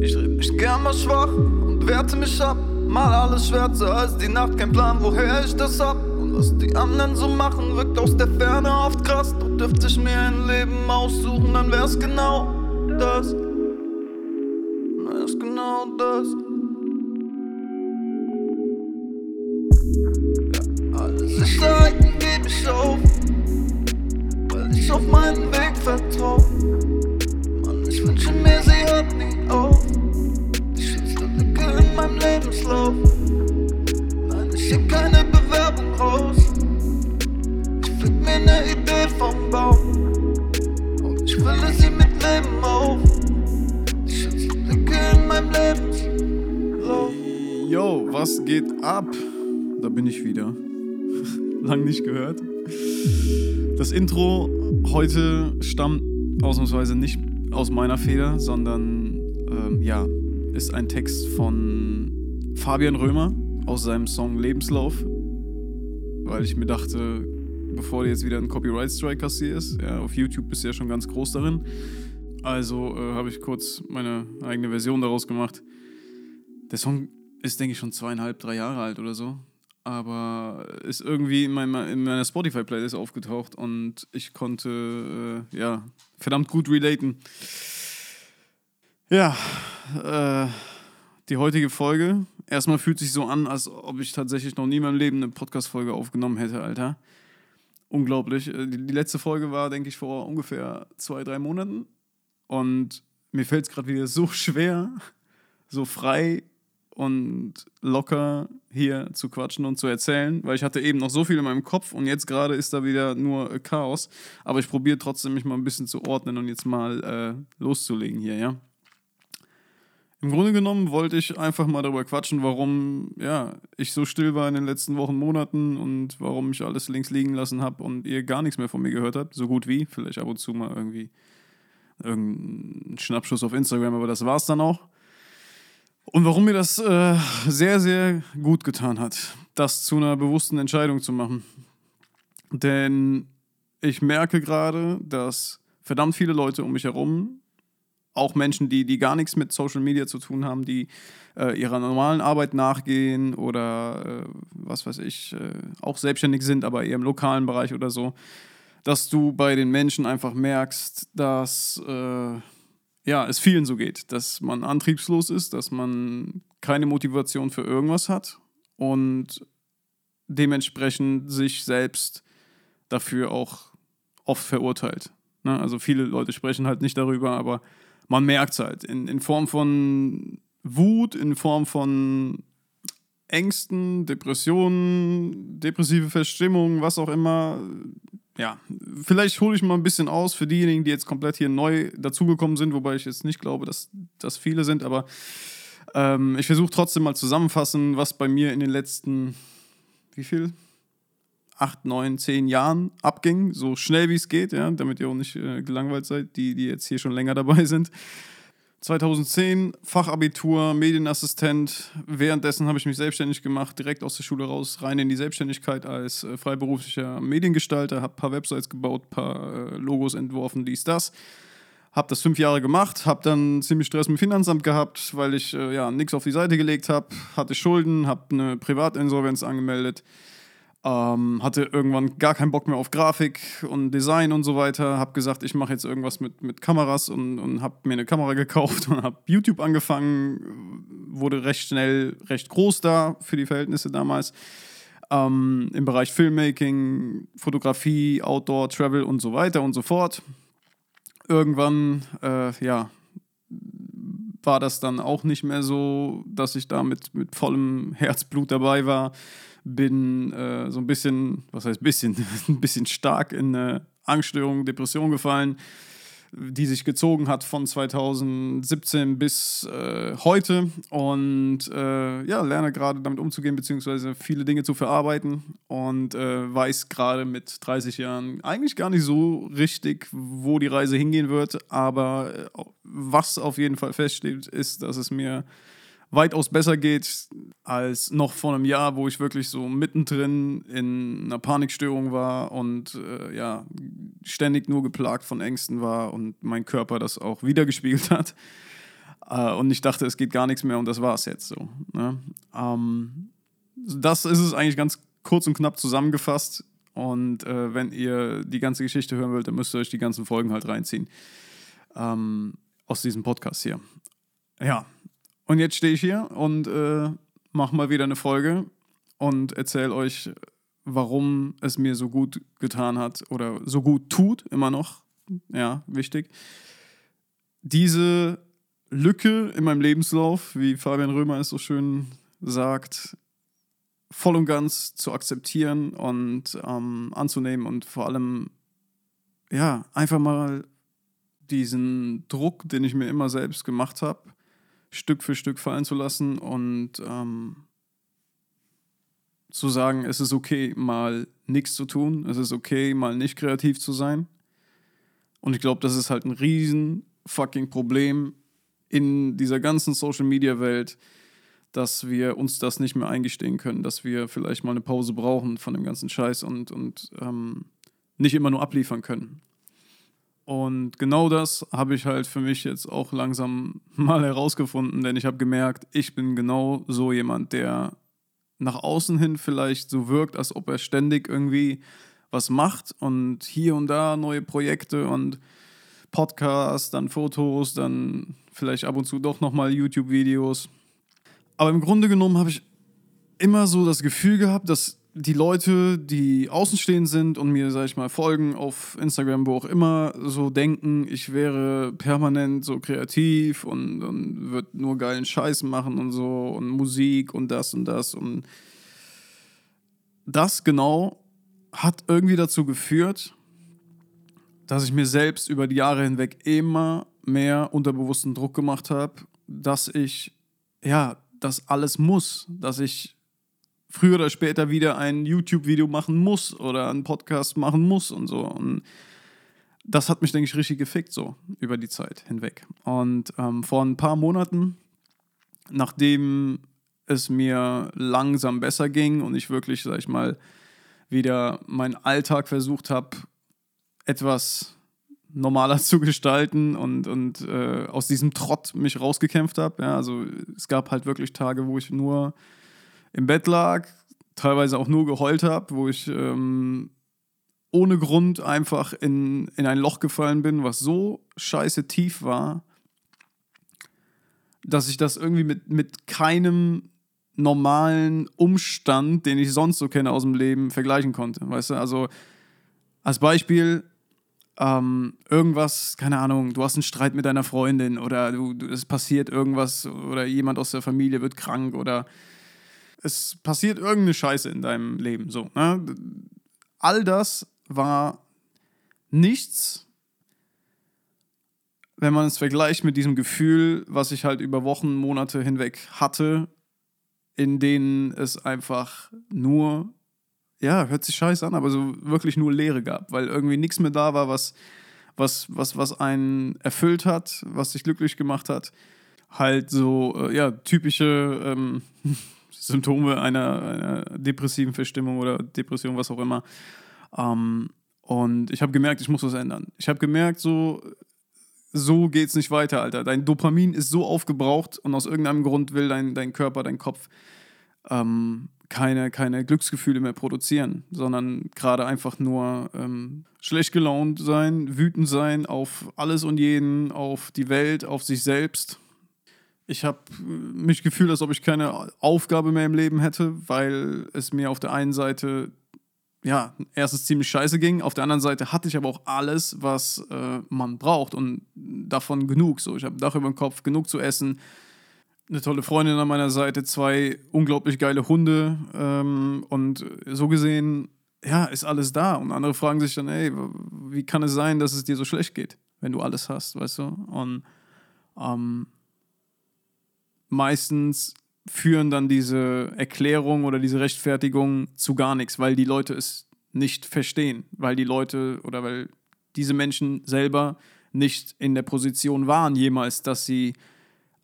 Ich red mich gern mal schwach und werte mich ab. Mal alles schwärzer als die Nacht, kein Plan, woher ich das hab. Und was die anderen so machen, wirkt aus der Ferne oft krass. Doch dürfte ich mir ein Leben aussuchen, dann wär's genau das. Intro heute stammt ausnahmsweise nicht aus meiner Feder, sondern ähm, ja, ist ein Text von Fabian Römer aus seinem Song Lebenslauf. Weil ich mir dachte, bevor du jetzt wieder einen Copyright Strike kassierst, ja, auf YouTube bist du ja schon ganz groß darin. Also äh, habe ich kurz meine eigene Version daraus gemacht. Der Song ist, denke ich, schon zweieinhalb, drei Jahre alt oder so. Aber ist irgendwie in meiner, in meiner Spotify-Playlist aufgetaucht und ich konnte, äh, ja, verdammt gut relaten. Ja, äh, die heutige Folge. Erstmal fühlt sich so an, als ob ich tatsächlich noch nie in meinem Leben eine Podcast-Folge aufgenommen hätte, Alter. Unglaublich. Äh, Die die letzte Folge war, denke ich, vor ungefähr zwei, drei Monaten. Und mir fällt es gerade wieder so schwer, so frei und locker hier zu quatschen und zu erzählen, weil ich hatte eben noch so viel in meinem Kopf und jetzt gerade ist da wieder nur äh, Chaos. Aber ich probiere trotzdem, mich mal ein bisschen zu ordnen und jetzt mal äh, loszulegen hier, ja. Im Grunde genommen wollte ich einfach mal darüber quatschen, warum ja, ich so still war in den letzten Wochen, Monaten und warum ich alles links liegen lassen habe und ihr gar nichts mehr von mir gehört habt. So gut wie, vielleicht ab und zu mal irgendwie irgendein Schnappschuss auf Instagram, aber das war's dann auch. Und warum mir das äh, sehr, sehr gut getan hat, das zu einer bewussten Entscheidung zu machen. Denn ich merke gerade, dass verdammt viele Leute um mich herum, auch Menschen, die, die gar nichts mit Social Media zu tun haben, die äh, ihrer normalen Arbeit nachgehen oder äh, was weiß ich, äh, auch selbstständig sind, aber eher im lokalen Bereich oder so, dass du bei den Menschen einfach merkst, dass äh, ja, es vielen so geht, dass man antriebslos ist, dass man keine Motivation für irgendwas hat und dementsprechend sich selbst dafür auch oft verurteilt. Ne? Also viele Leute sprechen halt nicht darüber, aber man merkt es halt in, in Form von Wut, in Form von Ängsten, Depressionen, depressive Verstimmung, was auch immer. Ja, vielleicht hole ich mal ein bisschen aus für diejenigen, die jetzt komplett hier neu dazugekommen sind, wobei ich jetzt nicht glaube, dass das viele sind, aber ähm, ich versuche trotzdem mal zusammenfassen, was bei mir in den letzten, wie viel? acht, neun, zehn Jahren abging, so schnell wie es geht, ja, damit ihr auch nicht äh, gelangweilt seid, die, die jetzt hier schon länger dabei sind. 2010 Fachabitur, Medienassistent. Währenddessen habe ich mich selbstständig gemacht, direkt aus der Schule raus, rein in die Selbstständigkeit als äh, freiberuflicher Mediengestalter, habe ein paar Websites gebaut, ein paar äh, Logos entworfen, dies, das. Habe das fünf Jahre gemacht, habe dann ziemlich Stress mit dem Finanzamt gehabt, weil ich äh, ja nichts auf die Seite gelegt habe, hatte Schulden, habe eine Privatinsolvenz angemeldet. Ähm, hatte irgendwann gar keinen Bock mehr auf Grafik und Design und so weiter. Hab gesagt, ich mache jetzt irgendwas mit, mit Kameras und, und habe mir eine Kamera gekauft und habe YouTube angefangen. Wurde recht schnell recht groß da für die Verhältnisse damals. Ähm, Im Bereich Filmmaking, Fotografie, Outdoor, Travel und so weiter und so fort. Irgendwann, äh, ja, war das dann auch nicht mehr so, dass ich da mit, mit vollem Herzblut dabei war bin äh, so ein bisschen, was heißt bisschen, ein bisschen stark in eine Angststörung, Depression gefallen, die sich gezogen hat von 2017 bis äh, heute. Und äh, ja, lerne gerade damit umzugehen, beziehungsweise viele Dinge zu verarbeiten. Und äh, weiß gerade mit 30 Jahren eigentlich gar nicht so richtig, wo die Reise hingehen wird, aber äh, was auf jeden Fall feststeht, ist, dass es mir weitaus besser geht als noch vor einem Jahr, wo ich wirklich so mittendrin in einer Panikstörung war und äh, ja, ständig nur geplagt von Ängsten war und mein Körper das auch wiedergespiegelt hat. Äh, und ich dachte, es geht gar nichts mehr und das war es jetzt so. Ne? Ähm, das ist es eigentlich ganz kurz und knapp zusammengefasst. Und äh, wenn ihr die ganze Geschichte hören wollt, dann müsst ihr euch die ganzen Folgen halt reinziehen. Ähm, aus diesem Podcast hier. Ja, und jetzt stehe ich hier und äh, mache mal wieder eine Folge und erzähle euch, warum es mir so gut getan hat oder so gut tut, immer noch. Ja, wichtig. Diese Lücke in meinem Lebenslauf, wie Fabian Römer es so schön sagt, voll und ganz zu akzeptieren und ähm, anzunehmen und vor allem, ja, einfach mal diesen Druck, den ich mir immer selbst gemacht habe, Stück für Stück fallen zu lassen und ähm, zu sagen, es ist okay, mal nichts zu tun, es ist okay, mal nicht kreativ zu sein. Und ich glaube, das ist halt ein riesen fucking Problem in dieser ganzen Social Media Welt, dass wir uns das nicht mehr eingestehen können, dass wir vielleicht mal eine Pause brauchen von dem ganzen Scheiß und, und ähm, nicht immer nur abliefern können. Und genau das habe ich halt für mich jetzt auch langsam mal herausgefunden, denn ich habe gemerkt, ich bin genau so jemand, der nach außen hin vielleicht so wirkt, als ob er ständig irgendwie was macht und hier und da neue Projekte und Podcasts, dann Fotos, dann vielleicht ab und zu doch nochmal YouTube-Videos. Aber im Grunde genommen habe ich immer so das Gefühl gehabt, dass die Leute, die außenstehend sind und mir, sag ich mal, folgen auf Instagram, wo auch immer, so denken, ich wäre permanent so kreativ und, und würde nur geilen Scheiß machen und so und Musik und das und das. Und das genau hat irgendwie dazu geführt, dass ich mir selbst über die Jahre hinweg immer mehr unterbewussten Druck gemacht habe, dass ich ja das alles muss, dass ich früher oder später wieder ein YouTube-Video machen muss oder einen Podcast machen muss und so. Und das hat mich, denke ich, richtig gefickt, so über die Zeit hinweg. Und ähm, vor ein paar Monaten, nachdem es mir langsam besser ging und ich wirklich, sag ich mal, wieder meinen Alltag versucht habe, etwas normaler zu gestalten und, und äh, aus diesem Trott mich rausgekämpft habe. Ja, also es gab halt wirklich Tage, wo ich nur im Bett lag, teilweise auch nur geheult habe, wo ich ähm, ohne Grund einfach in, in ein Loch gefallen bin, was so scheiße tief war, dass ich das irgendwie mit, mit keinem normalen Umstand, den ich sonst so kenne aus dem Leben, vergleichen konnte. Weißt du, also als Beispiel, ähm, irgendwas, keine Ahnung, du hast einen Streit mit deiner Freundin oder du, du, es passiert irgendwas oder jemand aus der Familie wird krank oder es passiert irgendeine Scheiße in deinem Leben. So, ne? All das war nichts, wenn man es vergleicht mit diesem Gefühl, was ich halt über Wochen, Monate hinweg hatte, in denen es einfach nur ja, hört sich scheiße an, aber so wirklich nur Leere gab, weil irgendwie nichts mehr da war, was, was, was, was einen erfüllt hat, was dich glücklich gemacht hat. Halt so, äh, ja, typische ähm, Symptome einer, einer, depressiven Verstimmung oder Depression, was auch immer. Ähm, und ich habe gemerkt, ich muss was ändern. Ich habe gemerkt, so, so geht's nicht weiter, Alter. Dein Dopamin ist so aufgebraucht und aus irgendeinem Grund will dein, dein Körper, dein Kopf ähm, keine, keine Glücksgefühle mehr produzieren, sondern gerade einfach nur ähm, schlecht gelaunt sein, wütend sein auf alles und jeden, auf die Welt, auf sich selbst. Ich habe mich gefühlt, als ob ich keine Aufgabe mehr im Leben hätte, weil es mir auf der einen Seite ja, erstens ziemlich scheiße ging, auf der anderen Seite hatte ich aber auch alles, was äh, man braucht und davon genug. So, ich habe Dach über dem Kopf, genug zu essen, eine tolle Freundin an meiner Seite, zwei unglaublich geile Hunde ähm, und so gesehen, ja, ist alles da. Und andere fragen sich dann, ey, wie kann es sein, dass es dir so schlecht geht, wenn du alles hast, weißt du? Und ähm, meistens führen dann diese Erklärung oder diese Rechtfertigung zu gar nichts, weil die Leute es nicht verstehen, weil die Leute oder weil diese Menschen selber nicht in der Position waren jemals, dass sie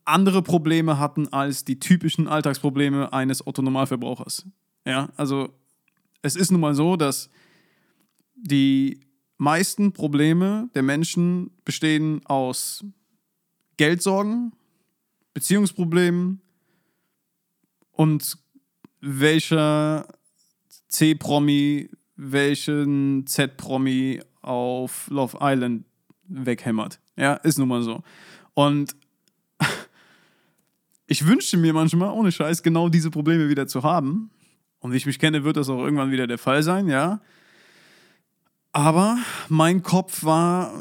andere Probleme hatten als die typischen Alltagsprobleme eines Otto-Normalverbrauchers. Ja, also es ist nun mal so, dass die meisten Probleme der Menschen bestehen aus Geldsorgen, Beziehungsproblemen und welcher C-Promi welchen Z-Promi auf Love Island weghämmert. Ja, ist nun mal so. Und ich wünschte mir manchmal, ohne Scheiß, genau diese Probleme wieder zu haben. Und wie ich mich kenne, wird das auch irgendwann wieder der Fall sein, ja. Aber mein Kopf war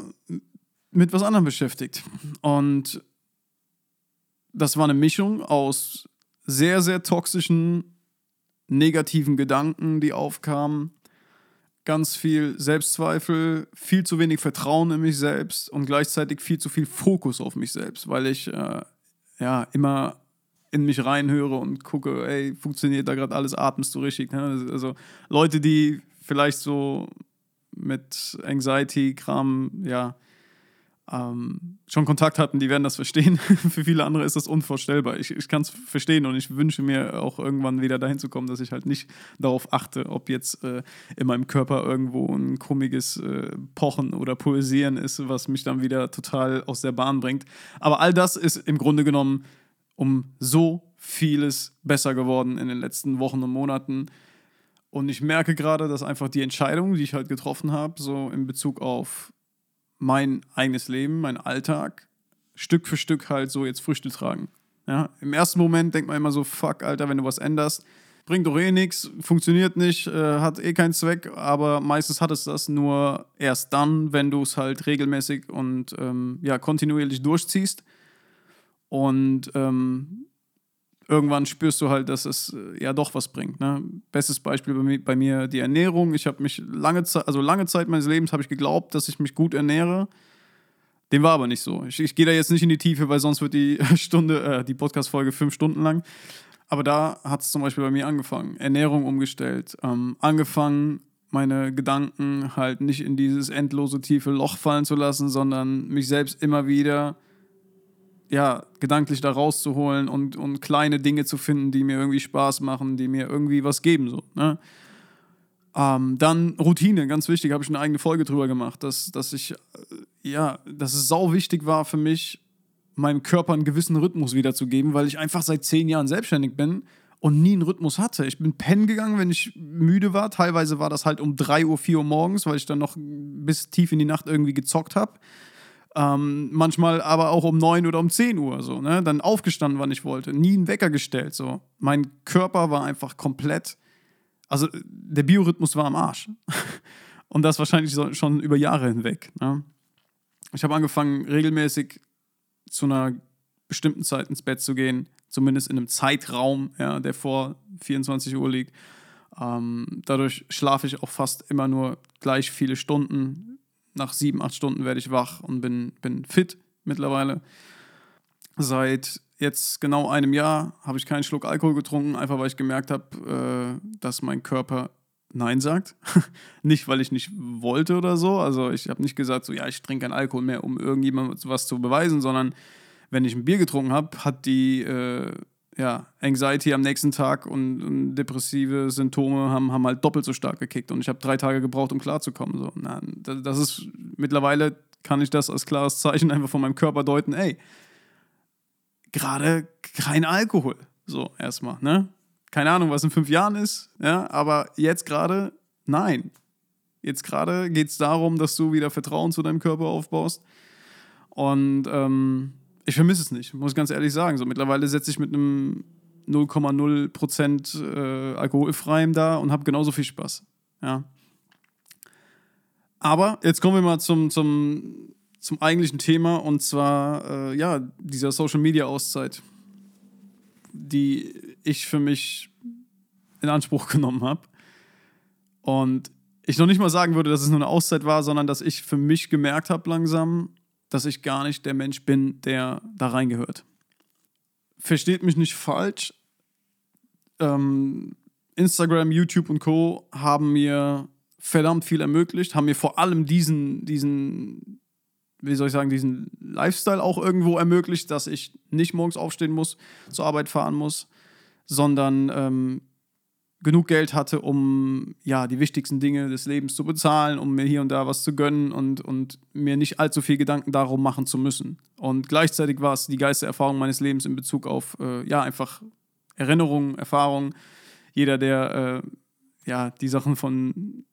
mit was anderem beschäftigt. Und das war eine Mischung aus sehr, sehr toxischen, negativen Gedanken, die aufkamen, ganz viel Selbstzweifel, viel zu wenig Vertrauen in mich selbst und gleichzeitig viel zu viel Fokus auf mich selbst, weil ich äh, ja immer in mich reinhöre und gucke, ey, funktioniert da gerade alles, atmest du richtig? Ne? Also Leute, die vielleicht so mit Anxiety-Kram, ja, ähm, schon Kontakt hatten, die werden das verstehen. Für viele andere ist das unvorstellbar. Ich, ich kann es verstehen und ich wünsche mir auch irgendwann wieder dahin zu kommen, dass ich halt nicht darauf achte, ob jetzt äh, in meinem Körper irgendwo ein komisches äh, Pochen oder Pulsieren ist, was mich dann wieder total aus der Bahn bringt. Aber all das ist im Grunde genommen um so vieles besser geworden in den letzten Wochen und Monaten. Und ich merke gerade, dass einfach die Entscheidung, die ich halt getroffen habe, so in Bezug auf mein eigenes Leben, mein Alltag, Stück für Stück halt so jetzt Früchte tragen. Ja, Im ersten Moment denkt man immer so, fuck, Alter, wenn du was änderst, bringt doch eh nichts, funktioniert nicht, äh, hat eh keinen Zweck, aber meistens hat es das nur erst dann, wenn du es halt regelmäßig und ähm, ja, kontinuierlich durchziehst. Und ähm, irgendwann spürst du halt, dass es äh, ja doch was bringt. Ne? Bestes Beispiel bei mir, bei mir die Ernährung. Ich habe mich lange Zeit, also lange Zeit meines Lebens habe ich geglaubt, dass ich mich gut ernähre. Dem war aber nicht so. Ich, ich gehe da jetzt nicht in die Tiefe, weil sonst wird die Stunde, äh, die Podcast-Folge fünf Stunden lang. Aber da hat es zum Beispiel bei mir angefangen. Ernährung umgestellt. Ähm, angefangen, meine Gedanken halt nicht in dieses endlose tiefe Loch fallen zu lassen, sondern mich selbst immer wieder ja, gedanklich da rauszuholen und, und kleine Dinge zu finden, die mir irgendwie Spaß machen, die mir irgendwie was geben. So, ne? ähm, dann Routine, ganz wichtig, habe ich eine eigene Folge drüber gemacht, dass, dass ich, äh, ja, dass es sau wichtig war für mich, meinem Körper einen gewissen Rhythmus wiederzugeben, weil ich einfach seit zehn Jahren selbstständig bin und nie einen Rhythmus hatte. Ich bin pennen gegangen, wenn ich müde war. Teilweise war das halt um 3 Uhr, 4 Uhr morgens, weil ich dann noch bis tief in die Nacht irgendwie gezockt habe. Ähm, manchmal aber auch um 9 oder um 10 Uhr so, ne? Dann aufgestanden, wann ich wollte. Nie einen Wecker gestellt. So. Mein Körper war einfach komplett. Also der Biorhythmus war am Arsch. Und das wahrscheinlich so, schon über Jahre hinweg. Ne? Ich habe angefangen, regelmäßig zu einer bestimmten Zeit ins Bett zu gehen, zumindest in einem Zeitraum, ja, der vor 24 Uhr liegt. Ähm, dadurch schlafe ich auch fast immer nur gleich viele Stunden nach sieben, acht Stunden werde ich wach und bin, bin fit mittlerweile. Seit jetzt genau einem Jahr habe ich keinen Schluck Alkohol getrunken, einfach weil ich gemerkt habe, äh, dass mein Körper Nein sagt. nicht, weil ich nicht wollte oder so. Also ich habe nicht gesagt, so ja, ich trinke keinen Alkohol mehr, um irgendjemandem was zu beweisen, sondern wenn ich ein Bier getrunken habe, hat die äh, ja, Anxiety am nächsten Tag und, und, depressive Symptome haben, haben halt doppelt so stark gekickt. Und ich habe drei Tage gebraucht, um klarzukommen. So. Das ist mittlerweile kann ich das als klares Zeichen einfach von meinem Körper deuten, ey, gerade kein Alkohol. So, erstmal, ne? Keine Ahnung, was in fünf Jahren ist, ja, aber jetzt gerade, nein. Jetzt gerade geht es darum, dass du wieder Vertrauen zu deinem Körper aufbaust. Und ähm, ich vermisse es nicht, muss ich ganz ehrlich sagen. So, mittlerweile setze ich mit einem 0,0% äh, alkoholfreiem da und habe genauso viel Spaß. Ja. Aber jetzt kommen wir mal zum, zum, zum eigentlichen Thema und zwar äh, ja, dieser Social Media Auszeit, die ich für mich in Anspruch genommen habe. Und ich noch nicht mal sagen würde, dass es nur eine Auszeit war, sondern dass ich für mich gemerkt habe langsam, dass ich gar nicht der Mensch bin, der da reingehört. Versteht mich nicht falsch. Ähm, Instagram, YouTube und Co. haben mir verdammt viel ermöglicht, haben mir vor allem diesen, diesen wie soll ich sagen, diesen Lifestyle auch irgendwo ermöglicht, dass ich nicht morgens aufstehen muss, zur Arbeit fahren muss, sondern ähm, genug Geld hatte, um ja die wichtigsten Dinge des Lebens zu bezahlen, um mir hier und da was zu gönnen und, und mir nicht allzu viel Gedanken darum machen zu müssen. Und gleichzeitig war es die geilste Erfahrung meines Lebens in Bezug auf äh, ja einfach Erinnerungen, Erfahrungen. Jeder, der äh, ja die Sachen von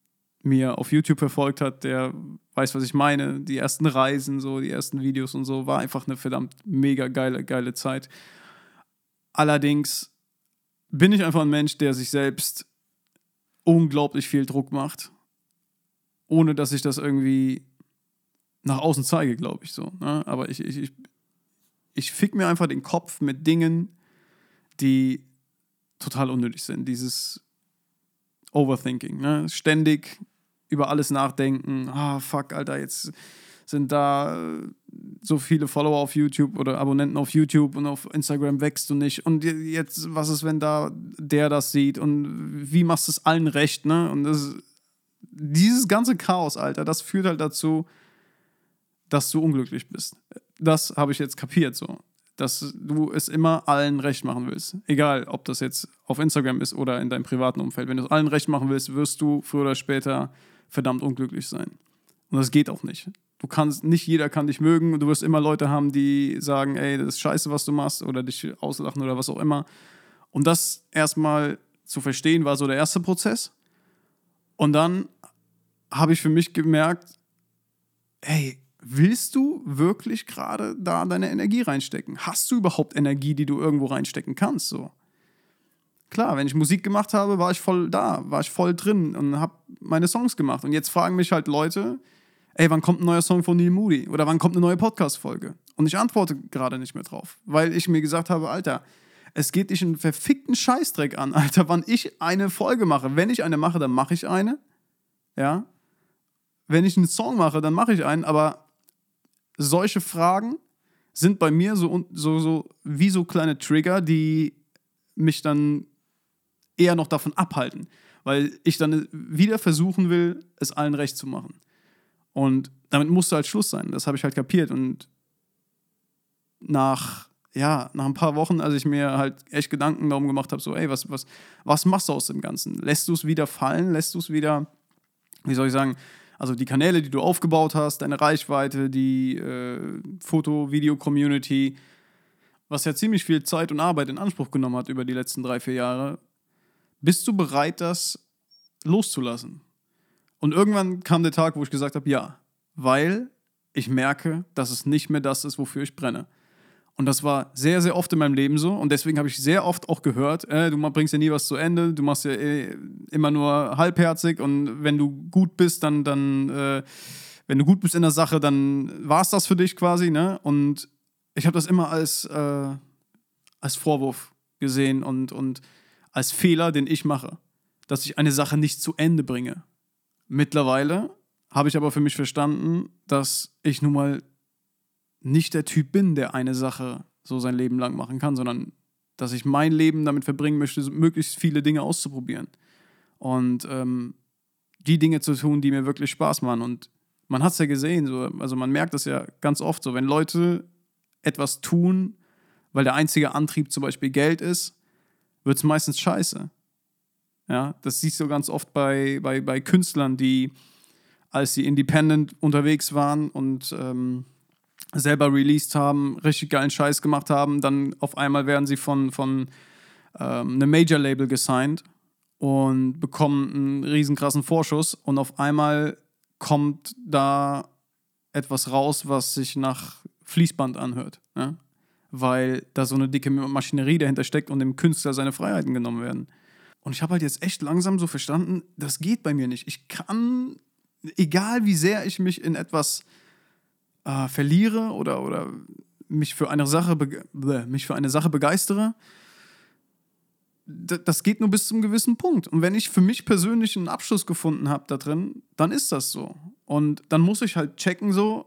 mir auf YouTube verfolgt hat, der weiß, was ich meine. Die ersten Reisen, so die ersten Videos und so, war einfach eine verdammt mega geile, geile Zeit. Allerdings bin ich einfach ein Mensch, der sich selbst unglaublich viel Druck macht, ohne dass ich das irgendwie nach außen zeige, glaube ich so. Ne? Aber ich, ich, ich, ich fick mir einfach den Kopf mit Dingen, die total unnötig sind. Dieses Overthinking, ne? ständig über alles nachdenken. Ah, fuck, Alter, jetzt sind da so viele Follower auf YouTube oder Abonnenten auf YouTube und auf Instagram wächst du nicht. Und jetzt, was ist, wenn da der das sieht? Und wie machst du es allen recht, ne? Und das, dieses ganze Chaos, Alter, das führt halt dazu, dass du unglücklich bist. Das habe ich jetzt kapiert so. Dass du es immer allen recht machen willst. Egal, ob das jetzt auf Instagram ist oder in deinem privaten Umfeld. Wenn du es allen recht machen willst, wirst du früher oder später verdammt unglücklich sein. Und das geht auch nicht du kannst, nicht jeder kann dich mögen und du wirst immer Leute haben, die sagen, ey, das ist scheiße, was du machst oder dich auslachen oder was auch immer. Und das erstmal zu verstehen, war so der erste Prozess. Und dann habe ich für mich gemerkt, ey, willst du wirklich gerade da deine Energie reinstecken? Hast du überhaupt Energie, die du irgendwo reinstecken kannst? So. Klar, wenn ich Musik gemacht habe, war ich voll da, war ich voll drin und habe meine Songs gemacht. Und jetzt fragen mich halt Leute, ey, wann kommt ein neuer Song von Neil Moody? Oder wann kommt eine neue Podcast-Folge? Und ich antworte gerade nicht mehr drauf, weil ich mir gesagt habe, Alter, es geht dich einen verfickten Scheißdreck an, Alter, wann ich eine Folge mache. Wenn ich eine mache, dann mache ich eine. Ja. Wenn ich einen Song mache, dann mache ich einen, aber solche Fragen sind bei mir so, so, so wie so kleine Trigger, die mich dann eher noch davon abhalten, weil ich dann wieder versuchen will, es allen recht zu machen. Und damit musste halt Schluss sein. Das habe ich halt kapiert. Und nach, ja, nach ein paar Wochen, als ich mir halt echt Gedanken darum gemacht habe, so, ey, was, was, was machst du aus dem Ganzen? Lässt du es wieder fallen? Lässt du es wieder, wie soll ich sagen, also die Kanäle, die du aufgebaut hast, deine Reichweite, die äh, Foto-Video-Community, was ja ziemlich viel Zeit und Arbeit in Anspruch genommen hat über die letzten drei, vier Jahre, bist du bereit, das loszulassen? Und irgendwann kam der Tag, wo ich gesagt habe, ja, weil ich merke, dass es nicht mehr das ist, wofür ich brenne. Und das war sehr, sehr oft in meinem Leben so. Und deswegen habe ich sehr oft auch gehört, äh, du bringst ja nie was zu Ende, du machst ja äh, immer nur halbherzig und wenn du gut bist, dann, dann äh, wenn du gut bist in der Sache, dann war es das für dich quasi. Ne? Und ich habe das immer als, äh, als Vorwurf gesehen und, und als Fehler, den ich mache, dass ich eine Sache nicht zu Ende bringe. Mittlerweile habe ich aber für mich verstanden, dass ich nun mal nicht der Typ bin, der eine Sache so sein Leben lang machen kann, sondern dass ich mein Leben damit verbringen möchte, möglichst viele Dinge auszuprobieren. Und ähm, die Dinge zu tun, die mir wirklich Spaß machen. Und man hat es ja gesehen, so, also man merkt das ja ganz oft so, wenn Leute etwas tun, weil der einzige Antrieb zum Beispiel Geld ist, wird es meistens scheiße. Ja, das siehst du ganz oft bei, bei, bei Künstlern, die, als sie independent unterwegs waren und ähm, selber released haben, richtig geilen Scheiß gemacht haben, dann auf einmal werden sie von, von ähm, einem Major-Label gesigned und bekommen einen riesenkrassen Vorschuss und auf einmal kommt da etwas raus, was sich nach Fließband anhört. Ja? Weil da so eine dicke Maschinerie dahinter steckt und dem Künstler seine Freiheiten genommen werden. Und ich habe halt jetzt echt langsam so verstanden, das geht bei mir nicht. Ich kann, egal wie sehr ich mich in etwas äh, verliere oder, oder mich für eine Sache mich für eine Sache begeistere, das geht nur bis zum gewissen Punkt. Und wenn ich für mich persönlich einen Abschluss gefunden habe da drin, dann ist das so. Und dann muss ich halt checken, so,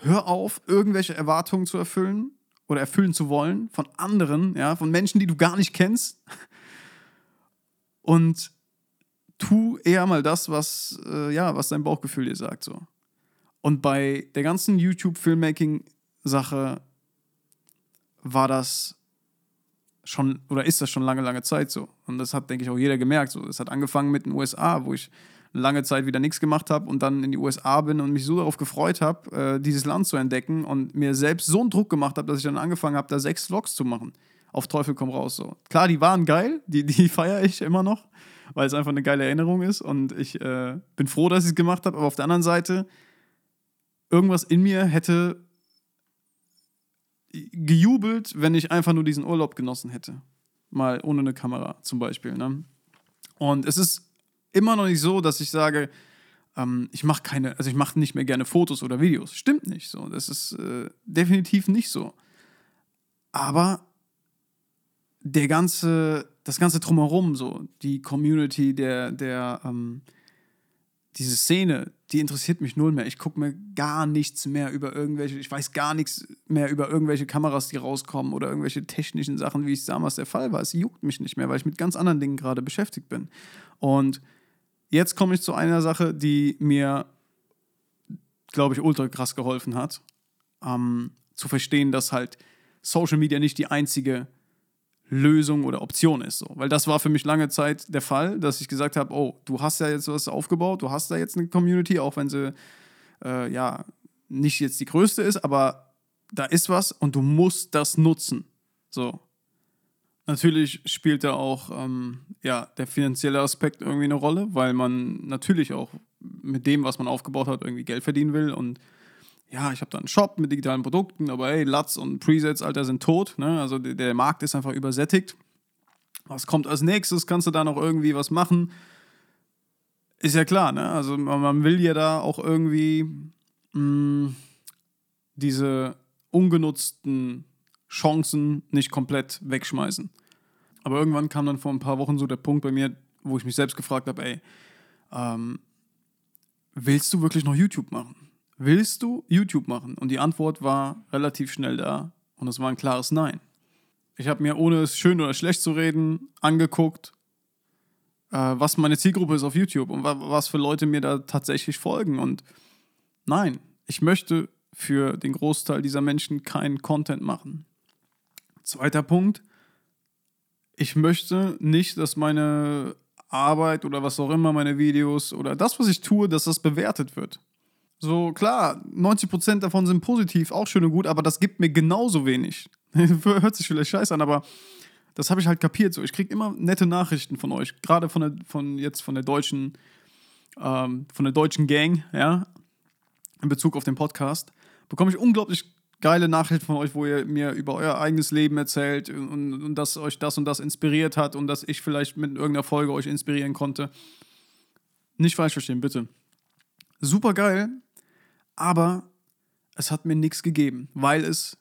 hör auf, irgendwelche Erwartungen zu erfüllen oder erfüllen zu wollen von anderen, ja, von Menschen, die du gar nicht kennst und tu eher mal das, was, äh, ja, was dein Bauchgefühl dir sagt. So. Und bei der ganzen YouTube-Filmmaking-Sache war das schon, oder ist das schon lange, lange Zeit so. Und das hat, denke ich, auch jeder gemerkt. So. Das hat angefangen mit den USA, wo ich lange Zeit wieder nichts gemacht habe und dann in die USA bin und mich so darauf gefreut habe, äh, dieses Land zu entdecken und mir selbst so einen Druck gemacht habe, dass ich dann angefangen habe, da sechs Vlogs zu machen. Auf Teufel komm raus so. Klar, die waren geil, die, die feiere ich immer noch, weil es einfach eine geile Erinnerung ist und ich äh, bin froh, dass ich es gemacht habe, aber auf der anderen Seite, irgendwas in mir hätte gejubelt, wenn ich einfach nur diesen Urlaub genossen hätte. Mal ohne eine Kamera zum Beispiel. Ne? Und es ist immer noch nicht so, dass ich sage, ähm, ich mache keine, also ich mache nicht mehr gerne Fotos oder Videos. Stimmt nicht so. Das ist äh, definitiv nicht so. Aber der ganze, das ganze drumherum, so, die Community, der, der, ähm, diese Szene, die interessiert mich null mehr. Ich gucke mir gar nichts mehr über irgendwelche, ich weiß gar nichts mehr über irgendwelche Kameras, die rauskommen oder irgendwelche technischen Sachen, wie es damals der Fall war. Es juckt mich nicht mehr, weil ich mit ganz anderen Dingen gerade beschäftigt bin. Und jetzt komme ich zu einer Sache, die mir, glaube ich, ultra krass geholfen hat, ähm, zu verstehen, dass halt Social Media nicht die einzige Lösung oder Option ist. So. Weil das war für mich lange Zeit der Fall, dass ich gesagt habe, oh, du hast ja jetzt was aufgebaut, du hast da jetzt eine Community, auch wenn sie äh, ja nicht jetzt die größte ist, aber da ist was und du musst das nutzen. So. Natürlich spielt da auch ähm, ja, der finanzielle Aspekt irgendwie eine Rolle, weil man natürlich auch mit dem, was man aufgebaut hat, irgendwie Geld verdienen will und ja, ich habe da einen Shop mit digitalen Produkten, aber hey, LUTs und Presets, Alter, sind tot. Ne? Also der, Markt ist einfach übersättigt. Was kommt als nächstes? Kannst du da noch irgendwie was machen? Ist ja klar, ne? Also man will ja da auch irgendwie mh, mm, diese ungenutzten Chancen nicht komplett wegschmeißen. Aber irgendwann kam dann vor ein paar Wochen so der Punkt bei mir, wo ich mich selbst gefragt habe, ey, ähm, willst du wirklich noch YouTube machen? Willst du YouTube machen? Und die Antwort war relativ schnell da und es war ein klares Nein. Ich habe mir, ohne es schön oder schlecht zu reden, angeguckt, äh, was meine Zielgruppe ist auf YouTube und was für Leute mir da tatsächlich folgen. Und nein, ich möchte für den Großteil dieser Menschen keinen Content machen. Zweiter Punkt, ich möchte nicht, dass meine Arbeit oder was auch immer, meine Videos oder das, was ich tue, dass das bewertet wird. So, klar, 90% davon sind positiv, auch schön und gut, aber das gibt mir genauso wenig. Hört sich vielleicht scheiße an, aber das habe ich halt kapiert. So, ich kriege immer nette Nachrichten von euch, gerade von der, von jetzt von der deutschen, ähm, von der deutschen Gang, ja, in Bezug auf den Podcast, bekomme ich unglaublich geile Nachrichten von euch, wo ihr mir über euer eigenes Leben erzählt und, und dass euch das und das inspiriert hat und dass ich vielleicht mit irgendeiner Folge euch inspirieren konnte. Nicht falsch verstehen, bitte. Super geil, aber es hat mir nichts gegeben, weil es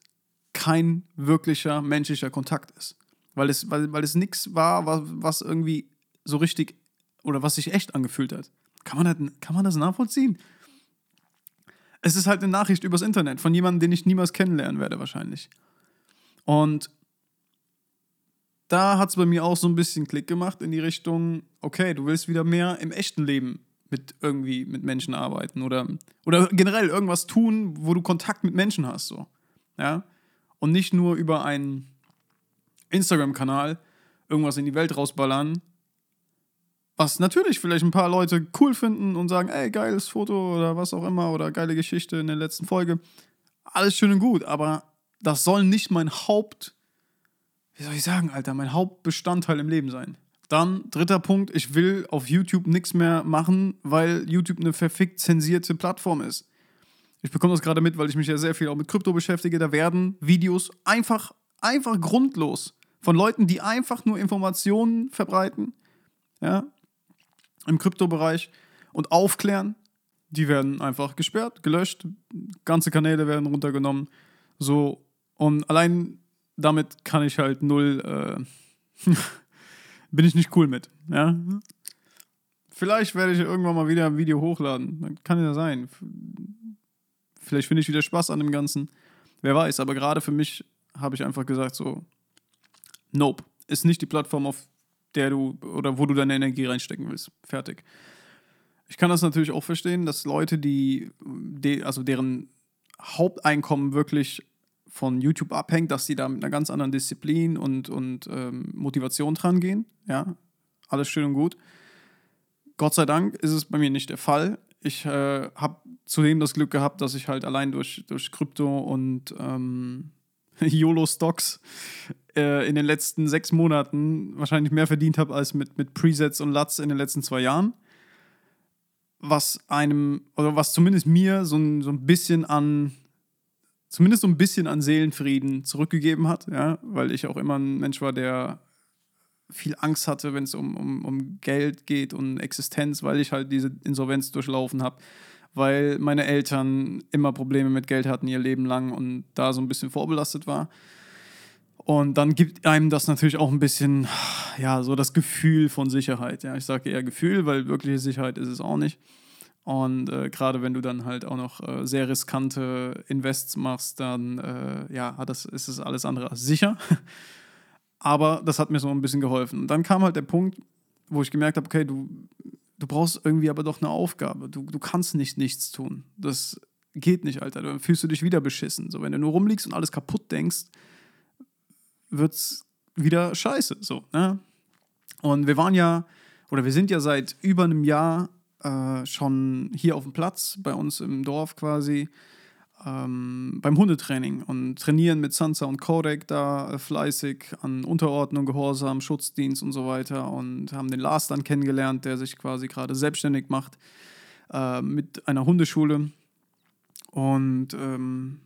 kein wirklicher menschlicher Kontakt ist. Weil es, weil, weil es nichts war, was, was irgendwie so richtig oder was sich echt angefühlt hat. Kann man, das, kann man das nachvollziehen? Es ist halt eine Nachricht übers Internet von jemandem, den ich niemals kennenlernen werde, wahrscheinlich. Und da hat es bei mir auch so ein bisschen Klick gemacht in die Richtung, okay, du willst wieder mehr im echten Leben mit irgendwie mit Menschen arbeiten oder, oder generell irgendwas tun, wo du Kontakt mit Menschen hast, so. Ja. Und nicht nur über einen Instagram-Kanal irgendwas in die Welt rausballern, was natürlich vielleicht ein paar Leute cool finden und sagen, ey, geiles Foto oder was auch immer oder geile Geschichte in der letzten Folge. Alles schön und gut, aber das soll nicht mein Haupt, wie soll ich sagen, Alter, mein Hauptbestandteil im Leben sein. Dann dritter Punkt, ich will auf YouTube nichts mehr machen, weil YouTube eine verfickt zensierte Plattform ist. Ich bekomme das gerade mit, weil ich mich ja sehr viel auch mit Krypto beschäftige. Da werden Videos einfach, einfach grundlos von Leuten, die einfach nur Informationen verbreiten, ja, im Kryptobereich und aufklären, die werden einfach gesperrt, gelöscht, ganze Kanäle werden runtergenommen. So, und allein damit kann ich halt null äh, bin ich nicht cool mit. Ja? Vielleicht werde ich irgendwann mal wieder ein Video hochladen. Kann ja sein. Vielleicht finde ich wieder Spaß an dem Ganzen. Wer weiß, aber gerade für mich habe ich einfach gesagt, so, nope, ist nicht die Plattform, auf der du oder wo du deine Energie reinstecken willst. Fertig. Ich kann das natürlich auch verstehen, dass Leute, die, die also deren Haupteinkommen wirklich von YouTube abhängt, dass die da mit einer ganz anderen Disziplin und, und ähm, Motivation dran gehen. Ja, alles schön und gut. Gott sei Dank ist es bei mir nicht der Fall. Ich äh, habe zudem das Glück gehabt, dass ich halt allein durch, durch Krypto und ähm, YOLO-Stocks äh, in den letzten sechs Monaten wahrscheinlich mehr verdient habe als mit, mit Presets und LUTs in den letzten zwei Jahren. Was einem, oder was zumindest mir so ein, so ein bisschen an, zumindest so ein bisschen an Seelenfrieden zurückgegeben hat, ja, weil ich auch immer ein Mensch war, der viel Angst hatte, wenn es um, um, um Geld geht und Existenz, weil ich halt diese Insolvenz durchlaufen habe weil meine Eltern immer Probleme mit Geld hatten ihr Leben lang und da so ein bisschen vorbelastet war. Und dann gibt einem das natürlich auch ein bisschen, ja, so das Gefühl von Sicherheit. Ja, ich sage eher Gefühl, weil wirkliche Sicherheit ist es auch nicht. Und äh, gerade wenn du dann halt auch noch äh, sehr riskante Invests machst, dann äh, ja, das ist es alles andere als sicher. Aber das hat mir so ein bisschen geholfen. Und dann kam halt der Punkt, wo ich gemerkt habe, okay, du du brauchst irgendwie aber doch eine Aufgabe. Du, du kannst nicht nichts tun. Das geht nicht, Alter. Dann fühlst du dich wieder beschissen. So, wenn du nur rumliegst und alles kaputt denkst, wird's wieder scheiße. So, ne? Und wir waren ja, oder wir sind ja seit über einem Jahr äh, schon hier auf dem Platz, bei uns im Dorf quasi, ähm, beim Hundetraining und trainieren mit Sansa und Kodek da äh, fleißig an Unterordnung, Gehorsam, Schutzdienst und so weiter und haben den Lars dann kennengelernt, der sich quasi gerade selbstständig macht äh, mit einer Hundeschule. Und ähm,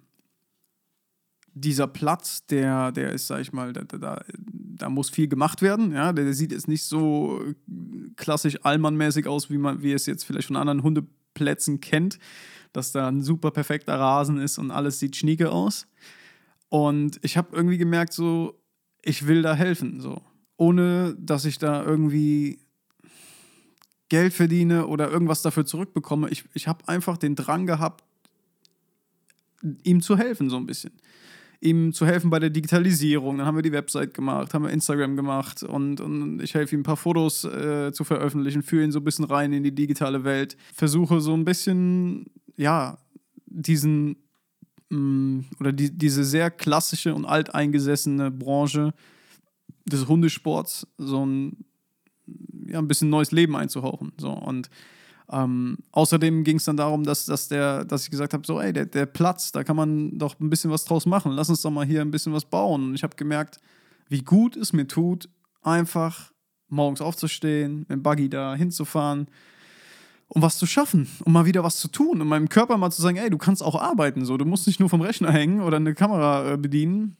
dieser Platz, der, der ist, sag ich mal, da, da, da muss viel gemacht werden. Ja? Der, sieht jetzt nicht so klassisch allmannmäßig aus, wie man, wie es jetzt vielleicht von anderen Hundeplätzen kennt dass da ein super perfekter Rasen ist und alles sieht schnieke aus. Und ich habe irgendwie gemerkt, so, ich will da helfen, so. Ohne dass ich da irgendwie Geld verdiene oder irgendwas dafür zurückbekomme. Ich, ich habe einfach den Drang gehabt, ihm zu helfen, so ein bisschen. Ihm zu helfen bei der Digitalisierung. Dann haben wir die Website gemacht, haben wir Instagram gemacht und, und ich helfe ihm ein paar Fotos äh, zu veröffentlichen, führe ihn so ein bisschen rein in die digitale Welt. Versuche so ein bisschen ja, diesen mh, mm, oder die, diese sehr klassische und alteingesessene Branche des Hundesports so ein, ja, ein bisschen neues Leben einzuhauchen. So. Und ähm, außerdem ging es dann darum, dass, dass, der, dass ich gesagt habe: so, ey, der, der Platz, da kann man doch ein bisschen was draus machen. Lass uns doch mal hier ein bisschen was bauen. Und ich habe gemerkt, wie gut es mir tut, einfach morgens aufzustehen, mit dem Buggy da hinzufahren, um was zu schaffen, um mal wieder was zu tun, um meinem Körper mal zu sagen, ey, du kannst auch arbeiten, so, du musst nicht nur vom Rechner hängen oder eine Kamera äh, bedienen.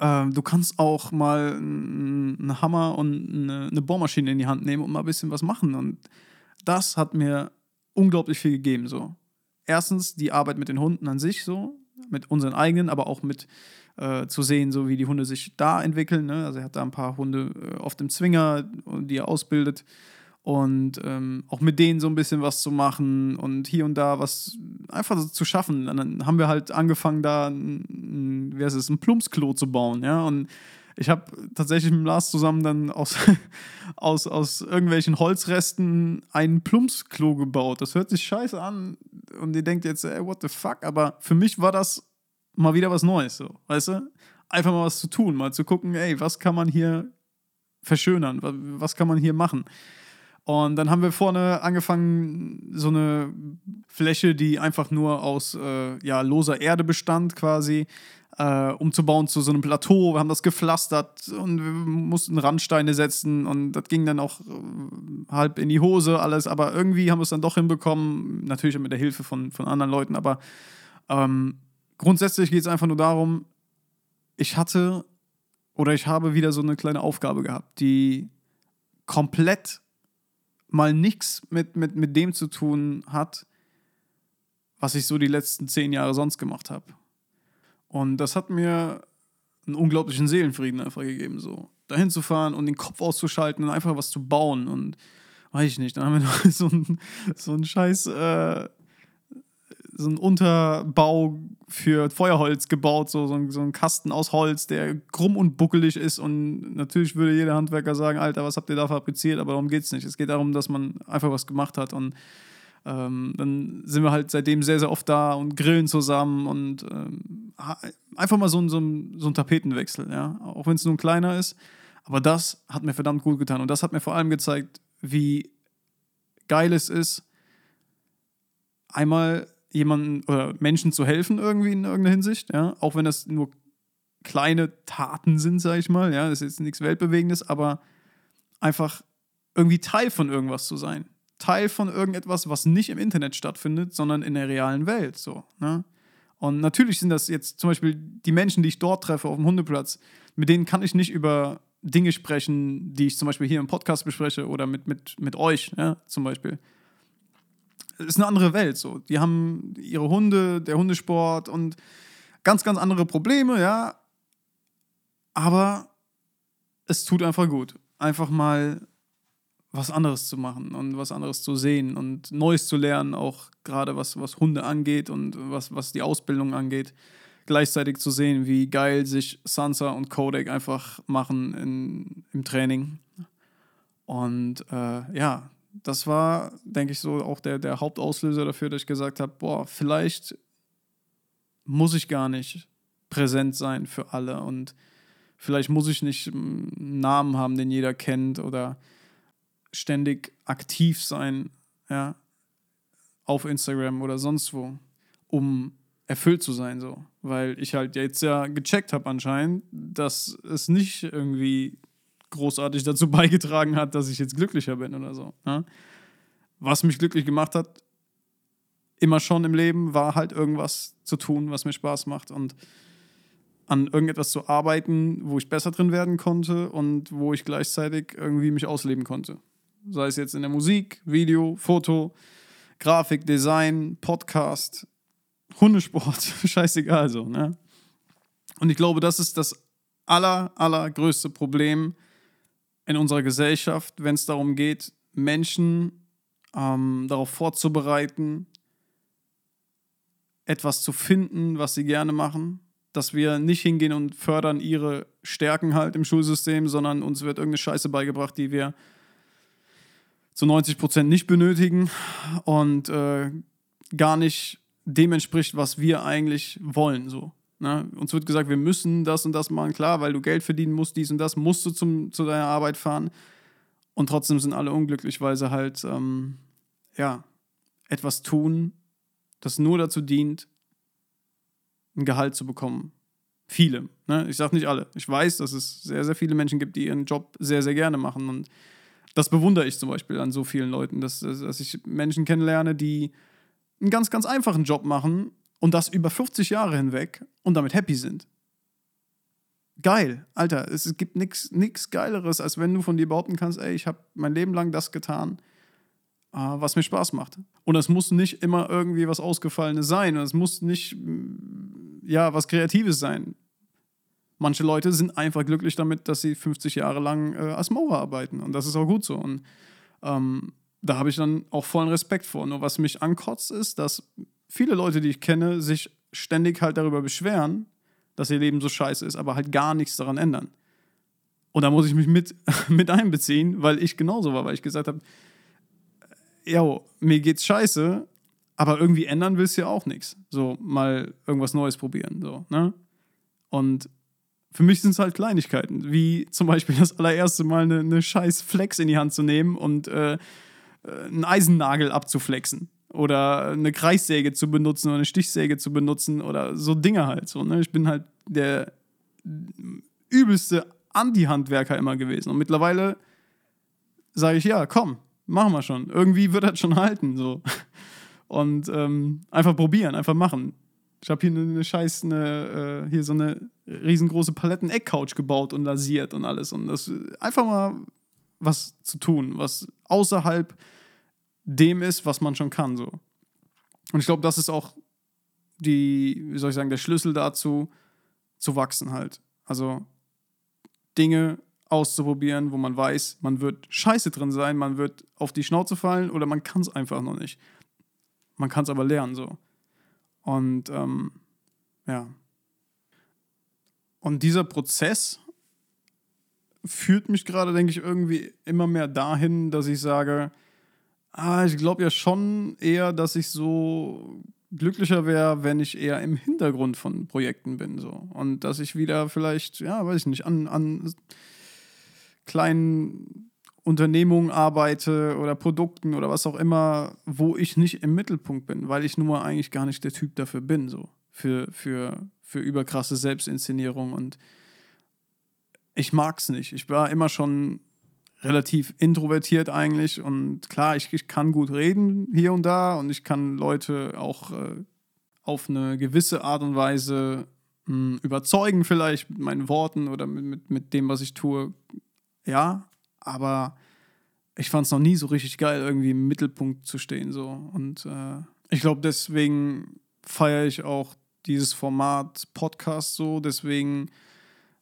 Ähm, du kannst auch mal einen Hammer und eine, eine Bohrmaschine in die Hand nehmen und mal ein bisschen was machen. Und das hat mir unglaublich viel gegeben. So. Erstens die Arbeit mit den Hunden an sich, so, mit unseren eigenen, aber auch mit äh, zu sehen, so wie die Hunde sich da entwickeln. Ne? Also er hat da ein paar Hunde äh, auf dem Zwinger, die er ausbildet und ähm, auch mit denen so ein bisschen was zu machen und hier und da was einfach so zu schaffen. Und dann haben wir halt angefangen, da ein, wie heißt es, ein Plumpsklo zu bauen, ja. Und ich habe tatsächlich mit Lars zusammen dann aus, aus, aus irgendwelchen Holzresten ein Plumpsklo gebaut. Das hört sich scheiße an und ihr denkt jetzt, ey, what the fuck? Aber für mich war das mal wieder was Neues, so, weißt du? Einfach mal was zu tun, mal zu gucken, ey, was kann man hier verschönern? Was kann man hier machen? Und dann haben wir vorne angefangen, so eine Fläche, die einfach nur aus äh, ja, loser Erde bestand, quasi, äh, umzubauen zu so einem Plateau. Wir haben das gepflastert und wir mussten Randsteine setzen und das ging dann auch äh, halb in die Hose, alles. Aber irgendwie haben wir es dann doch hinbekommen, natürlich mit der Hilfe von, von anderen Leuten. Aber ähm, grundsätzlich geht es einfach nur darum, ich hatte oder ich habe wieder so eine kleine Aufgabe gehabt, die komplett mal nichts mit, mit, mit dem zu tun hat, was ich so die letzten zehn Jahre sonst gemacht habe. Und das hat mir einen unglaublichen Seelenfrieden einfach gegeben, so dahin zu fahren und den Kopf auszuschalten und einfach was zu bauen und weiß ich nicht, dann haben wir noch so einen so scheiß äh, so ein Unterbau für Feuerholz gebaut, so, so, ein, so ein Kasten aus Holz, der krumm und buckelig ist. Und natürlich würde jeder Handwerker sagen, Alter, was habt ihr da fabriziert? Aber darum geht es nicht. Es geht darum, dass man einfach was gemacht hat. Und ähm, dann sind wir halt seitdem sehr, sehr oft da und grillen zusammen und ähm, einfach mal so ein, so so ein Tapetenwechsel, ja. Auch wenn es nur ein kleiner ist. Aber das hat mir verdammt gut getan. Und das hat mir vor allem gezeigt, wie geil es ist, einmal jemanden oder Menschen zu helfen irgendwie in irgendeiner Hinsicht, ja, auch wenn das nur kleine Taten sind, sag ich mal, ja, das ist jetzt nichts Weltbewegendes, aber einfach irgendwie Teil von irgendwas zu sein. Teil von irgendetwas, was nicht im Internet stattfindet, sondern in der realen Welt, so, ne? Und natürlich sind das jetzt zum Beispiel die Menschen, die ich dort treffe auf dem Hundeplatz, mit denen kann ich nicht über Dinge sprechen, die ich zum Beispiel hier im Podcast bespreche oder mit, mit, mit euch, ja, zum Beispiel ist eine andere Welt. So. Die haben ihre Hunde, der Hundesport und ganz, ganz andere Probleme, ja. Aber es tut einfach gut. Einfach mal was anderes zu machen und was anderes zu sehen und Neues zu lernen, auch gerade was, was Hunde angeht und was, was die Ausbildung angeht. Gleichzeitig zu sehen, wie geil sich Sansa und Kodak einfach machen in, im Training. Und äh, ja, das war, denke ich, so auch der, der Hauptauslöser dafür, dass ich gesagt habe, boah, vielleicht muss ich gar nicht präsent sein für alle und vielleicht muss ich nicht einen Namen haben, den jeder kennt oder ständig aktiv sein, ja, auf Instagram oder sonst wo, um erfüllt zu sein, so. Weil ich halt jetzt ja gecheckt habe anscheinend, dass es nicht irgendwie großartig dazu beigetragen hat, dass ich jetzt glücklicher bin oder so. Ne? Was mich glücklich gemacht hat, immer schon im Leben, war halt irgendwas zu tun, was mir Spaß macht und an irgendetwas zu arbeiten, wo ich besser drin werden konnte und wo ich gleichzeitig irgendwie mich ausleben konnte. Sei es jetzt in der Musik, Video, Foto, Grafik, Design, Podcast, Hundesport, scheißegal so, ne? Und ich glaube, das ist das aller, allergrößte Problem, in unserer Gesellschaft, wenn es darum geht, Menschen ähm, darauf vorzubereiten, etwas zu finden, was sie gerne machen, dass wir nicht hingehen und fördern ihre Stärken halt im Schulsystem, sondern uns wird irgendeine Scheiße beigebracht, die wir zu 90 Prozent nicht benötigen und äh, gar nicht dem entspricht, was wir eigentlich wollen. So. Ne? Uns wird gesagt, wir müssen das und das machen, klar, weil du Geld verdienen musst, dies und das, musst du zum, zu deiner Arbeit fahren. Und trotzdem sind alle unglücklich, weil sie halt, ähm, ja, etwas tun, das nur dazu dient, ein Gehalt zu bekommen. Viele. Ne? Ich sage nicht alle. Ich weiß, dass es sehr, sehr viele Menschen gibt, die ihren Job sehr, sehr gerne machen. Und das bewundere ich zum Beispiel an so vielen Leuten, dass, dass ich Menschen kennenlerne, die einen ganz, ganz einfachen Job machen und das über 50 Jahre hinweg und damit happy sind. Geil, Alter, es gibt nichts Geileres, als wenn du von dir behaupten kannst, ey, ich habe mein Leben lang das getan, äh, was mir Spaß macht. Und es muss nicht immer irgendwie was Ausgefallenes sein. Es muss nicht, mm, ja, was Kreatives sein. Manche Leute sind einfach glücklich damit, dass sie 50 Jahre lang äh, als Maurer arbeiten. Und das ist auch gut so. Und ähm, da habe ich dann auch vollen Respekt vor. Nur was mich ankotzt, ist, dass viele Leute, die ich kenne, sich ständig halt darüber beschweren, dass ihr Leben so scheiße ist, aber halt gar nichts daran ändern. Und da muss ich mich mit, mit einbeziehen, weil ich genauso war, weil ich gesagt habe, ja, mir geht's scheiße, aber irgendwie ändern willst du ja auch nichts. So mal irgendwas Neues probieren, so, ne? Und für mich sind es halt Kleinigkeiten, wie zum Beispiel das allererste Mal eine, eine scheiß Flex in die Hand zu nehmen und äh, äh einen Eisennagel abzuflexen oder eine Kreissäge zu benutzen oder eine Stichsäge zu benutzen oder so Dinge halt. So, ne? Ich bin halt der übelste Anti-Handwerker immer gewesen. Und mittlerweile sage ich, ja, komm, machen wir schon. Irgendwie wird das schon halten. So. Und ähm, einfach probieren, einfach machen. Ich habe hier eine, eine scheiß, eine, äh, hier so eine riesengroße Paletten-Eck-Couch gebaut und lasiert und alles. Und das einfach mal was zu tun, was außerhalb dem ist, was man schon kann. So. Und ich glaube, das ist auch die, wie soll ich sagen, der Schlüssel dazu, zu wachsen halt. Also Dinge auszuprobieren, wo man weiß, man wird scheiße drin sein, man wird auf die Schnauze fallen oder man kann es einfach noch nicht. Man kann es aber lernen so. Und ähm, ja. Und dieser Prozess führt mich gerade, denke ich, irgendwie immer mehr dahin, dass ich sage, ah, ich glaube ja schon eher, dass ich so glücklicher wäre, wenn ich eher im Hintergrund von Projekten bin. So. Und dass ich wieder vielleicht, ja, weiß ich nicht, an, an kleinen Unternehmungen arbeite oder Produkten oder was auch immer, wo ich nicht im Mittelpunkt bin, weil ich nun mal eigentlich gar nicht der Typ dafür bin, so für, für, für überkrasse Selbstinszenierung und ich mag's nicht. Ich war immer schon relativ introvertiert eigentlich und klar, ich, ich kann gut reden hier und da und ich kann Leute auch äh, auf eine gewisse Art und Weise mh, hm, überzeugen, vielleicht mit meinen Worten oder mit, mit, mit dem, was ich tue. Ja, aber ich fand es noch nie so richtig geil, irgendwie im Mittelpunkt zu stehen. So. Und äh, ich glaube, deswegen feiere ich auch dieses Format Podcast so. Deswegen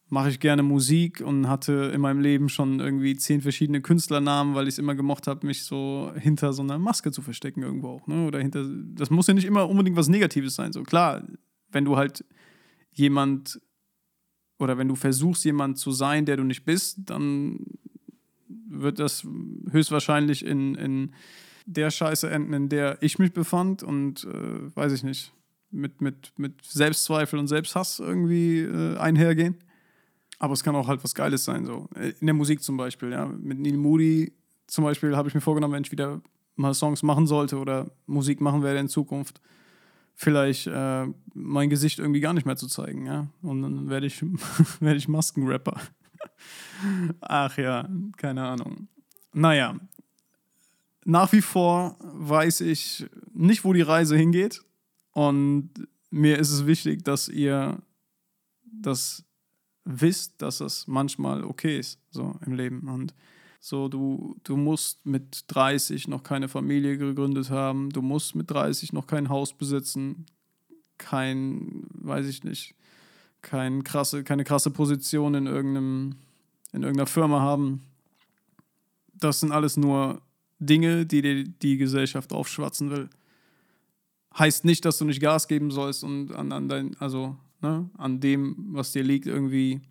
mache ich gerne Musik und hatte in meinem Leben schon irgendwie zehn verschiedene Künstlernamen, weil ich es immer gemocht habe, mich so hinter so einer Maske zu verstecken irgendwo auch. Ne? Oder hinter, das muss ja nicht immer unbedingt was Negatives sein. So klar, wenn du halt jemand oder wenn du versuchst, jemand zu sein, der du nicht bist, dann wird das höchstwahrscheinlich in, in der Scheiße enden, in der ich mich befand und äh, weiß ich nicht, mit, mit, mit Selbstzweifel und Selbsthass irgendwie äh, einhergehen. Aber es kann auch halt was Geiles sein, so. In der Musik zum Beispiel, ja. Mit Neil Moody zum Beispiel habe ich mir vorgenommen, wenn ich wieder mal Songs machen sollte oder Musik machen werde in Zukunft, vielleicht äh, mein Gesicht irgendwie gar nicht mehr zu zeigen, ja. Und dann werde ich, werde ich Maskenrapper. Ach ja, keine Ahnung. Naja, nach wie vor weiß ich nicht, wo die Reise hingeht. Und mir ist es wichtig, dass ihr das wisst, dass es manchmal okay ist, so im Leben. Und so, du, du musst mit 30 noch keine Familie gegründet haben, du musst mit 30 noch kein Haus besitzen, kein, weiß ich nicht, kein krasse, keine krasse Position in irgendeinem, in irgendeiner Firma haben. Das sind alles nur Dinge, die dir die Gesellschaft aufschwatzen will. Heißt nicht, dass du nicht Gas geben sollst und an, an dein, also ne, an dem, was dir liegt, irgendwie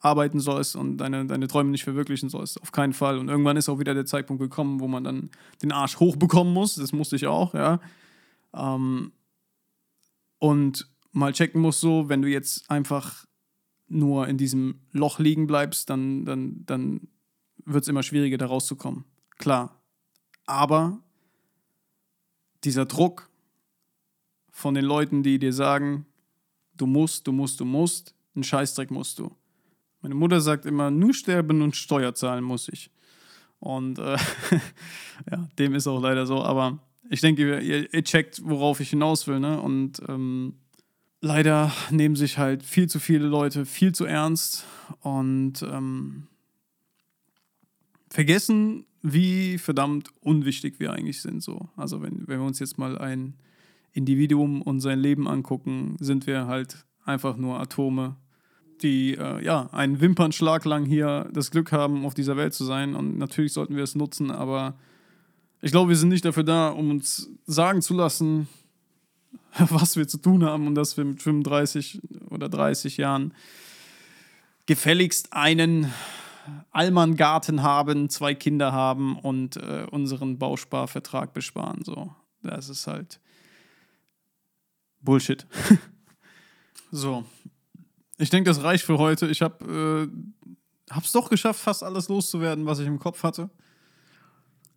arbeiten sollst und deine, deine Träume nicht verwirklichen sollst. Auf keinen Fall. Und irgendwann ist auch wieder der Zeitpunkt gekommen, wo man dann den Arsch hochbekommen muss. Das musste ich auch, ja. Ähm, und mal checken muss, so, wenn du jetzt einfach nur in diesem Loch liegen bleibst, dann, dann, dann wird es immer schwieriger, da rauszukommen. Klar. Aber dieser Druck von den Leuten, die dir sagen, du musst, du musst, du musst, einen Scheißdreck musst du. Meine Mutter sagt immer, nur sterben und Steuer zahlen muss ich. Und äh, ja, dem ist auch leider so. Aber ich denke, ihr, ihr checkt, worauf ich hinaus will. Ne? Und ähm, leider nehmen sich halt viel zu viele Leute viel zu ernst und ähm, vergessen, wie verdammt unwichtig wir eigentlich sind. So. Also wenn, wenn wir uns jetzt mal ein Individuum und sein Leben angucken, sind wir halt einfach nur Atome, die äh, ja einen Wimpernschlag lang hier das Glück haben, auf dieser Welt zu sein. Und natürlich sollten wir es nutzen, aber ich glaube, wir sind nicht dafür da, um uns sagen zu lassen, was wir zu tun haben und dass wir mit 35 oder 30 Jahren gefälligst einen Allmanngarten haben, zwei Kinder haben und äh, unseren Bausparvertrag besparen. So, das ist halt Bullshit. so. Ich denke, das reicht für heute. Ich habe äh, es doch geschafft, fast alles loszuwerden, was ich im Kopf hatte.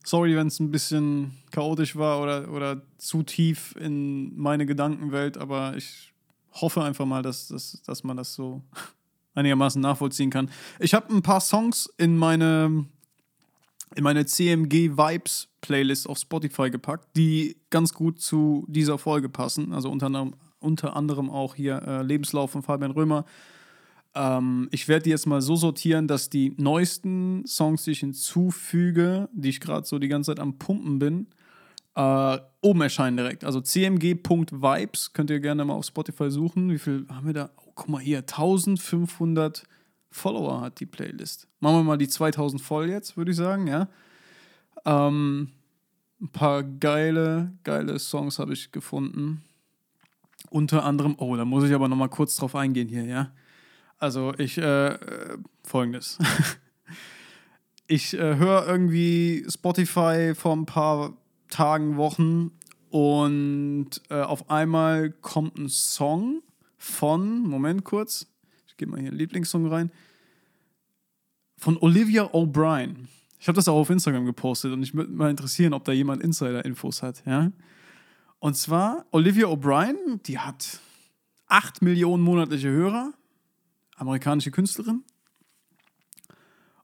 Sorry, wenn es ein bisschen chaotisch war oder, oder zu tief in meine Gedankenwelt, aber ich hoffe einfach mal, dass, dass, dass man das so einigermaßen nachvollziehen kann. Ich habe ein paar Songs in meine, in meine CMG Vibes Playlist auf Spotify gepackt, die ganz gut zu dieser Folge passen. Also unter anderem, unter anderem auch hier äh, Lebenslauf von Fabian Römer. Ähm, ich werde die jetzt mal so sortieren, dass die neuesten Songs, die ich hinzufüge, die ich gerade so die ganze Zeit am Pumpen bin, äh, oben erscheinen direkt. Also cmg.vibes könnt ihr gerne mal auf Spotify suchen. Wie viel haben wir da? Oh, guck mal hier, 1500 Follower hat die Playlist. Machen wir mal die 2000 voll jetzt, würde ich sagen, ja. Ähm, ein paar geile, geile Songs habe ich gefunden. Unter anderem, oh, da muss ich aber nochmal kurz drauf eingehen hier, ja. Also ich, äh, äh folgendes. ich äh, höre irgendwie Spotify vor ein paar Tagen, Wochen und äh, auf einmal kommt ein Song von, Moment kurz, gebe mal hier einen Lieblingssong rein, von Olivia O'Brien. Ich habe das auch auf Instagram gepostet und ich würde mal interessieren, ob da jemand Insider-Infos hat, ja. Und zwar Olivia O'Brien, die hat 8 Millionen monatliche Hörer, amerikanische Künstlerin.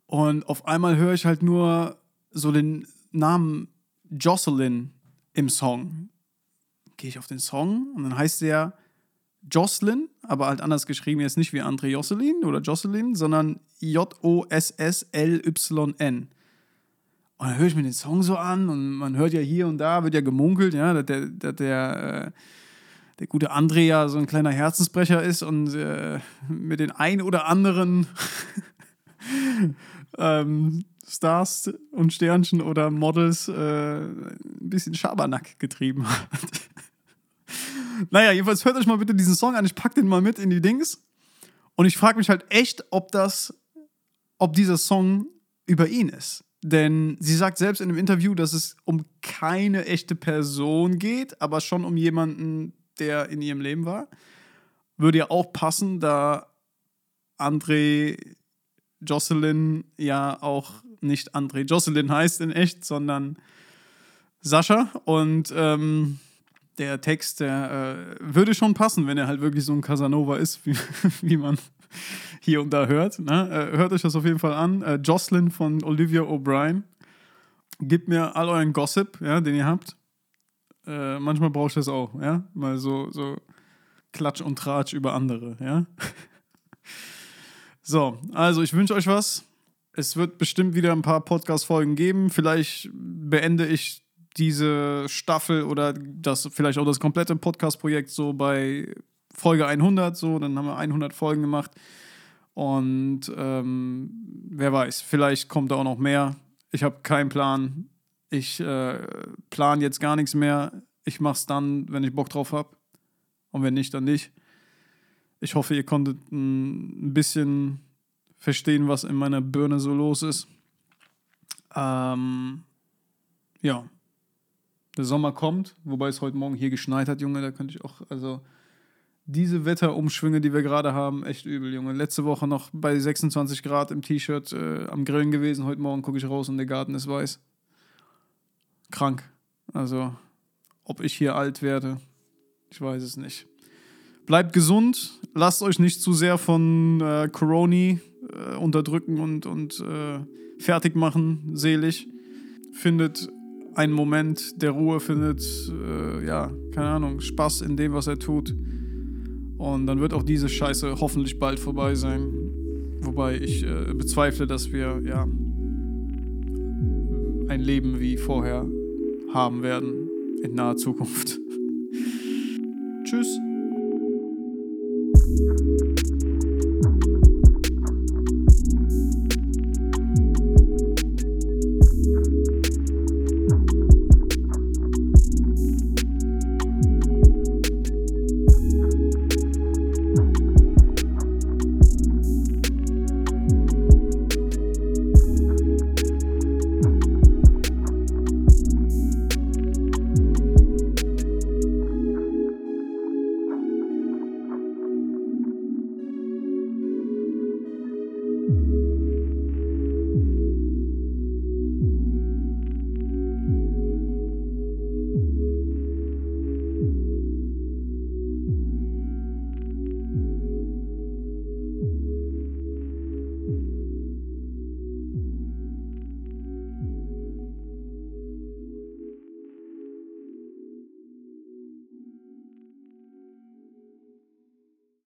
Und auf einmal höre ich halt nur so den Namen Jocelyn im Song. Gehe ich auf den Song und dann heißt der Jocelyn, aber halt anders geschrieben, jetzt nicht wie André Jocelyn oder Jocelyn, sondern J-O-S-S-L-Y-N. Und dann höre ich mir den Song so an und man hört ja hier und da, wird ja gemunkelt, ja, dass der, dass der, äh, der gute André ja so ein kleiner Herzensbrecher ist und äh, mit den ein oder anderen ähm, Stars und Sternchen oder Models äh, ein bisschen Schabernack getrieben hat. naja, jedenfalls hört euch mal bitte diesen Song an. Ich pack den mal mit in die Dings. Und ich frage mich halt echt, ob das, ob dieser Song über ihn ist. Denn sie sagt selbst in einem Interview, dass es um keine echte Person geht, aber schon um jemanden, der in ihrem Leben war. Würde ja auch passen, da André Jocelyn ja auch nicht André Jocelyn heißt in echt, sondern Sascha. Und ähm, der Text, der äh, würde schon passen, wenn er halt wirklich so ein Casanova ist, wie, wie man hier und da hört. Ne? Äh, hört euch das auf jeden Fall an. Äh, Jocelyn von Olivia O'Brien. Gebt mir all euren Gossip, ja, den ihr habt. Äh, manchmal brauche ich das auch, ja. Mal so, so Klatsch und Tratsch über andere, ja. so, also ich wünsche euch was. Es wird bestimmt wieder ein paar Podcast-Folgen geben. Vielleicht beende ich diese Staffel oder das vielleicht auch das komplette Podcast-Projekt so bei Folge 100 so, dann haben wir 100 Folgen gemacht. Und ähm, wer weiß, vielleicht kommt da auch noch mehr. Ich habe keinen Plan. Ich äh, plane jetzt gar nichts mehr. Ich mache es dann, wenn ich Bock drauf habe. Und wenn nicht, dann nicht. Ich hoffe, ihr konntet ein bisschen verstehen, was in meiner Birne so los ist. Ähm, ja. Der Sommer kommt, wobei es heute Morgen hier geschneit hat, Junge. Da könnte ich auch, also diese Wetterumschwünge, die wir gerade haben, echt übel, Junge. Letzte Woche noch bei 26 Grad im T-Shirt äh, am Grillen gewesen. Heute Morgen gucke ich raus und der Garten ist weiß. Krank. Also, ob ich hier alt werde, ich weiß es nicht. Bleibt gesund, lasst euch nicht zu sehr von äh, Corona äh, unterdrücken und, und äh, fertig machen, selig. Findet einen Moment der Ruhe, findet, äh, ja, keine Ahnung, Spaß in dem, was er tut. Und dann wird auch diese Scheiße hoffentlich bald vorbei sein. Wobei ich äh, bezweifle, dass wir ja ein Leben wie vorher haben werden in naher Zukunft. Tschüss.